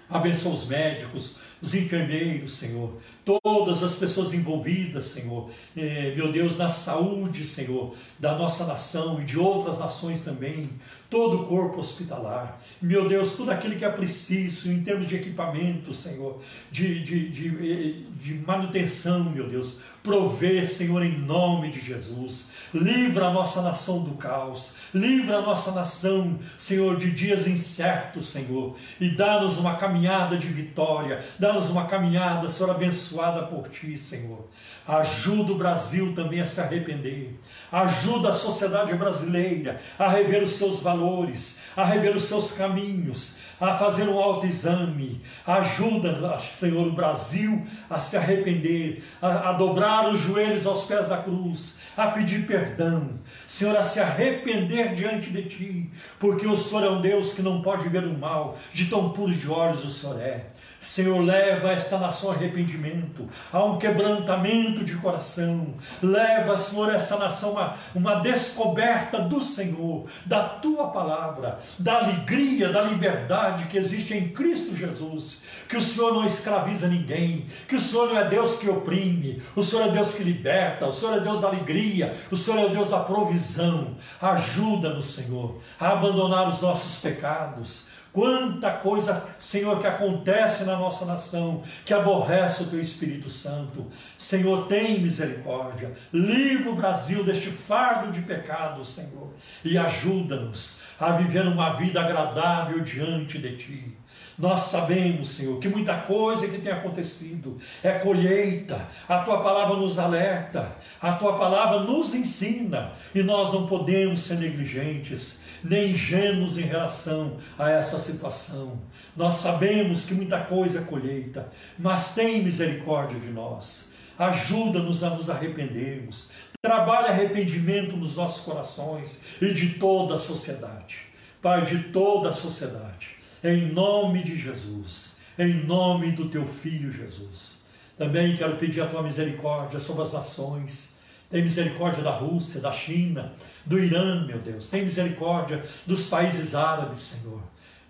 Abençoa os médicos, os enfermeiros, Senhor, todas as pessoas envolvidas, Senhor, eh, meu Deus, na saúde, Senhor, da nossa nação e de outras nações também, todo o corpo hospitalar, meu Deus, tudo aquilo que é preciso em termos de equipamento, Senhor, de, de, de, eh, de manutenção, meu Deus, provê, Senhor, em nome de Jesus, livra a nossa nação do caos, livra a nossa nação, Senhor, de dias incertos, Senhor, e dá-nos uma caminhada de vitória, dá-nos uma caminhada, Senhor, abençoada por Ti, Senhor. Ajuda o Brasil também a se arrepender, ajuda a sociedade brasileira a rever os seus valores, a rever os seus caminhos, a fazer um autoexame. Ajuda, Senhor, o Brasil a se arrepender, a, a dobrar os joelhos aos pés da cruz, a pedir perdão. Senhor, a se arrepender diante de Ti, porque o Senhor é um Deus que não pode ver o mal, de tão puros de olhos o Senhor é. Senhor, leva esta nação a arrependimento, a um quebrantamento de coração. Leva, Senhor, esta nação a uma descoberta do Senhor, da tua palavra, da alegria, da liberdade que existe em Cristo Jesus. Que o Senhor não escraviza ninguém, que o Senhor não é Deus que oprime, o Senhor é Deus que liberta, o Senhor é Deus da alegria, o Senhor é Deus da provisão. Ajuda-nos, Senhor, a abandonar os nossos pecados Quanta coisa, Senhor, que acontece na nossa nação, que aborrece o teu Espírito Santo. Senhor, tem misericórdia. Livra o Brasil deste fardo de pecado, Senhor, e ajuda-nos a viver uma vida agradável diante de ti. Nós sabemos, Senhor, que muita coisa que tem acontecido é colheita. A tua palavra nos alerta, a tua palavra nos ensina, e nós não podemos ser negligentes nem ingênuos em relação a essa situação. Nós sabemos que muita coisa é colheita, mas tem misericórdia de nós. Ajuda-nos a nos arrependermos. Trabalhe arrependimento nos nossos corações e de toda a sociedade. Pai, de toda a sociedade. Em nome de Jesus. Em nome do teu Filho Jesus. Também quero pedir a tua misericórdia sobre as nações. Tem misericórdia da Rússia, da China, do Irã, meu Deus. Tem misericórdia dos países árabes, Senhor.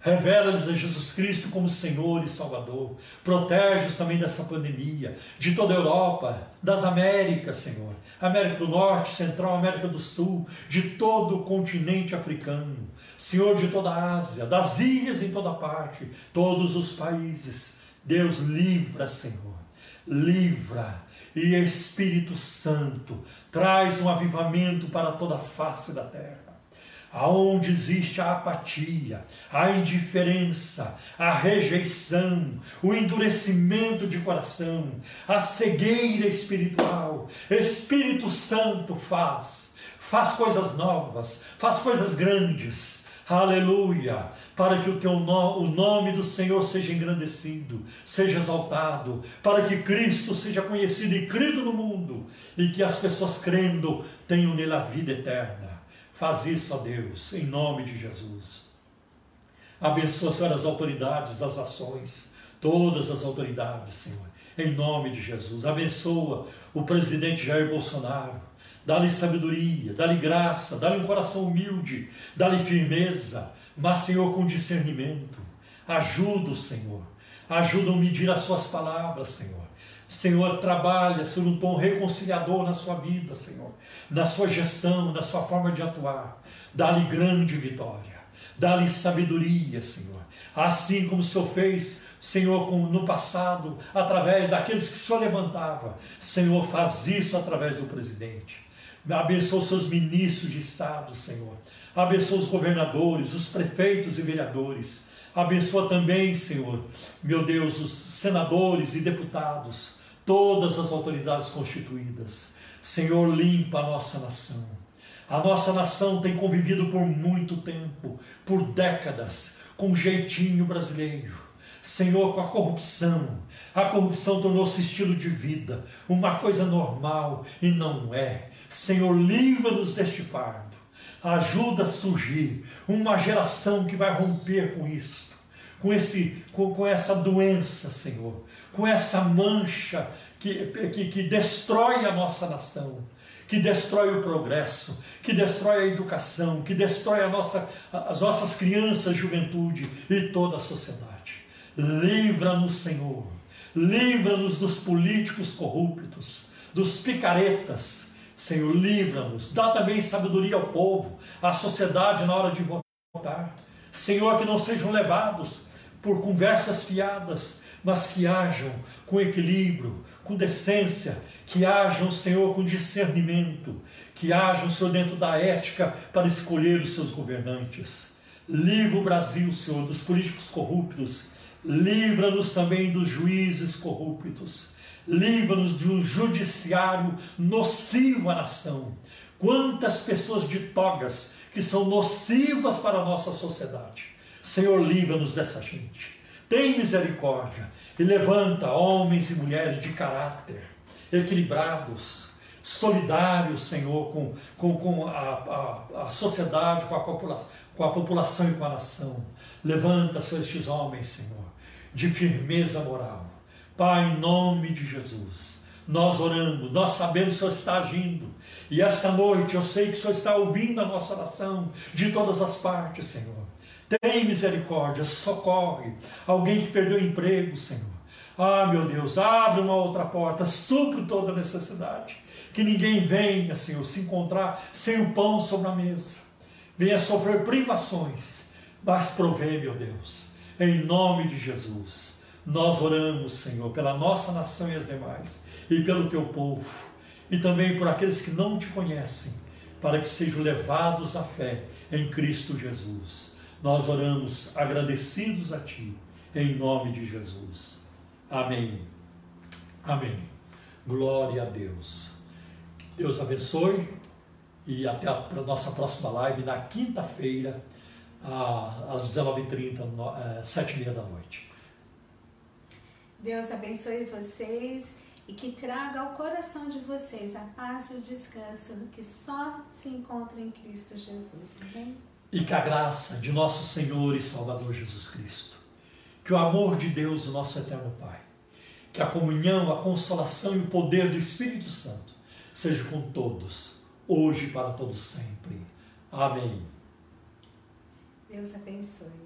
Revela-lhes a Jesus Cristo como Senhor e Salvador. Protege-os também dessa pandemia, de toda a Europa, das Américas, Senhor. América do Norte, Central, América do Sul, de todo o continente africano. Senhor, de toda a Ásia, das ilhas em toda parte, todos os países. Deus, livra, Senhor. Livra. E Espírito Santo, traz um avivamento para toda a face da terra aonde existe a apatia, a indiferença, a rejeição, o endurecimento de coração, a cegueira espiritual, Espírito Santo faz, faz coisas novas, faz coisas grandes. Aleluia! Para que o teu no, o nome do Senhor seja engrandecido, seja exaltado, para que Cristo seja conhecido e crido no mundo, e que as pessoas crendo tenham nele a vida eterna. Faz isso, ó Deus, em nome de Jesus. Abençoa, Senhor, as autoridades das ações, todas as autoridades, Senhor, em nome de Jesus. Abençoa o presidente Jair Bolsonaro. Dá-lhe sabedoria, dá-lhe graça, dá-lhe um coração humilde, dá-lhe firmeza, mas, Senhor, com discernimento. Ajuda o Senhor, ajuda a medir as suas palavras, Senhor. Senhor, trabalha sobre um tom reconciliador na sua vida, Senhor, na sua gestão, na sua forma de atuar. Dá-lhe grande vitória, dá-lhe sabedoria, Senhor. Assim como o Senhor fez, Senhor, no passado, através daqueles que o Senhor levantava. Senhor, faz isso através do presidente. Abençoa os seus ministros de Estado, Senhor. Abençoa os governadores, os prefeitos e vereadores. Abençoa também, Senhor, meu Deus, os senadores e deputados todas as autoridades constituídas. Senhor, limpa a nossa nação. A nossa nação tem convivido por muito tempo, por décadas, com jeitinho brasileiro. Senhor, com a corrupção. A corrupção tornou-se estilo de vida, uma coisa normal e não é. Senhor, livra-nos deste fardo. Ajuda a surgir uma geração que vai romper com isto, com, esse, com, com essa doença, Senhor, com essa mancha que, que, que destrói a nossa nação, que destrói o progresso, que destrói a educação, que destrói nossa, as nossas crianças, juventude e toda a sociedade. Livra-nos, Senhor. Livra-nos dos políticos corruptos, dos picaretas. Senhor, livra-nos. Dá também sabedoria ao povo, à sociedade na hora de votar. Senhor, que não sejam levados por conversas fiadas, mas que hajam com equilíbrio, com decência, que hajam, Senhor, com discernimento, que hajam, Senhor, dentro da ética para escolher os seus governantes. Livra o Brasil, Senhor, dos políticos corruptos. Livra-nos também dos juízes corruptos. Livra-nos de um judiciário nocivo à nação. Quantas pessoas de togas que são nocivas para a nossa sociedade. Senhor, livra-nos dessa gente. Tem misericórdia e levanta homens e mulheres de caráter, equilibrados, solidários, Senhor, com, com, com a, a, a sociedade, com a, população, com a população e com a nação. Levanta, Senhor, estes homens, Senhor, de firmeza moral. Pai, em nome de Jesus, nós oramos, nós sabemos que o Senhor está agindo. E esta noite eu sei que o Senhor está ouvindo a nossa oração de todas as partes, Senhor. Tem misericórdia, socorre alguém que perdeu o emprego, Senhor. Ah, meu Deus, abre uma outra porta, supre toda necessidade. Que ninguém venha, Senhor, se encontrar sem o pão sobre a mesa. Venha sofrer privações, mas provê, meu Deus, em nome de Jesus. Nós oramos, Senhor, pela nossa nação e as demais, e pelo teu povo, e também por aqueles que não te conhecem, para que sejam levados à fé em Cristo Jesus. Nós oramos agradecidos a Ti, em nome de Jesus. Amém. Amém. Glória a Deus. Deus abençoe e até a nossa próxima live na quinta-feira, às 19h30, 7h30 da noite. Deus abençoe vocês e que traga ao coração de vocês a paz e o descanso que só se encontra em Cristo Jesus. Amém? e que a graça de nosso Senhor e Salvador Jesus Cristo, que o amor de Deus, o nosso eterno Pai, que a comunhão, a consolação e o poder do Espírito Santo seja com todos, hoje e para todos sempre. Amém. Deus abençoe.